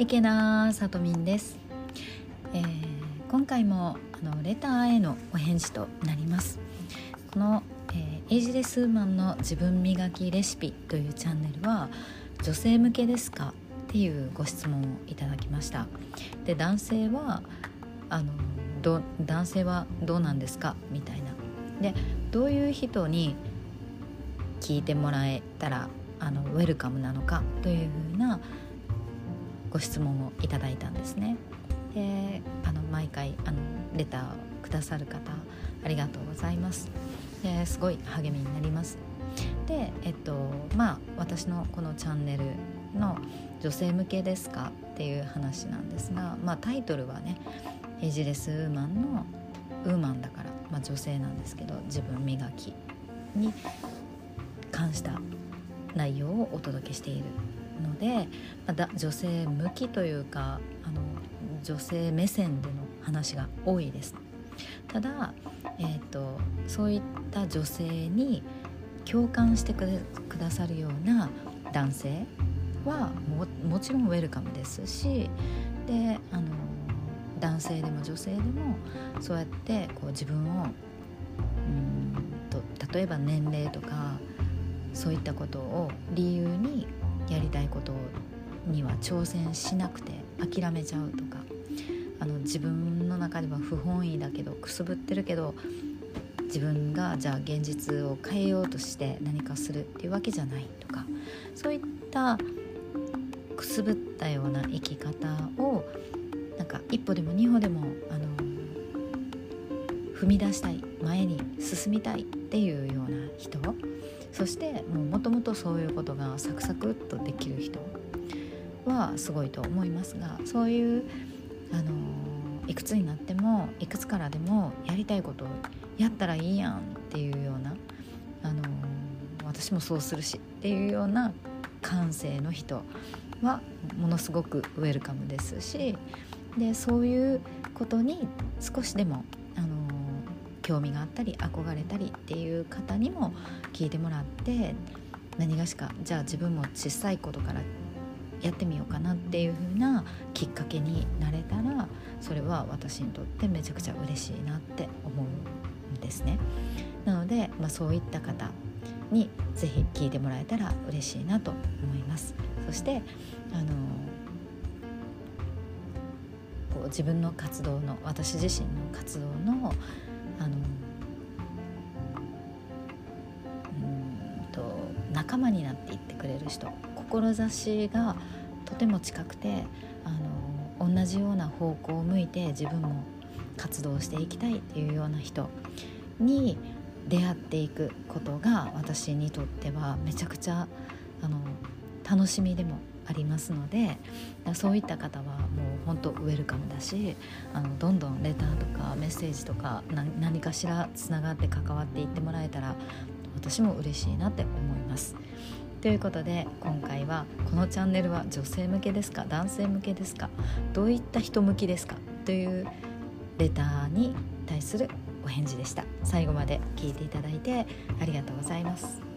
池田さとみんです、えー、今回もあのレターへのお返事となります。この、えー、エイジレスーマンの自分磨きレシピというチャンネルは女性向けですかっていうご質問をいただきました。で男性はあのど男性はどうなんですかみたいな。でどういう人に聞いてもらえたらあのウェルカムなのかというふうなご質問をいただいたんですね。であの毎回あのレターをくださる方ありがとうございます。ですごい励みになります。でえっとまあ私のこのチャンネルの「女性向けですか?」っていう話なんですが、まあ、タイトルはねエジレスウーマンのウーマンだから、まあ、女性なんですけど自分磨きに関した内容をお届けしているので、まだ女性向きというかあの女性目線での話が多いです。ただ、えーと、そういった女性に共感してくださるような男性はもちろんウェルカムですしであの男性でも女性でもそうやってこう自分をうんと例えば年齢とかそういったことを理由にやりたいには挑戦しなくて諦めちゃうとかあの自分の中では不本意だけどくすぶってるけど自分がじゃあ現実を変えようとして何かするっていうわけじゃないとかそういったくすぶったような生き方をなんか一歩でも二歩でもあの踏み出したい前に進みたいっていうような人そしてもうもともとそういうことがサクサクっとできる人はすごいと思いますがそういうあのいくつになってもいくつからでもやりたいことをやったらいいやんっていうようなあの私もそうするしっていうような感性の人はものすごくウェルカムですしでそういうことに少しでもあの興味があったり憧れたりっていう方にも聞いてもらって何がしかじゃあ自分も小さいことからやってみようかなっていう風なきっかけになれたらそれは私にとってめちゃくちゃ嬉しいなって思うんですね。なので、まあ、そういった方に是非聞いてもらえたら嬉しいなと思います。そしてあのこう自分の活動の私自身の活動のあのうんと仲間になっていってくれる人志がとても近くてあの同じような方向を向いて自分も活動していきたいっていうような人に出会っていくことが私にとってはめちゃくちゃあの楽しみでもありますのでそういった方はもう本当ウェルカムだしあのどんどんレターとかメッセージとか何かしらつながって関わっていってもらえたら私も嬉しいなって思います。ということで今回はこのチャンネルは女性向けですか男性向けですかどういった人向きですかというレターに対するお返事でした。最後まで聞いていただいてありがとうございます。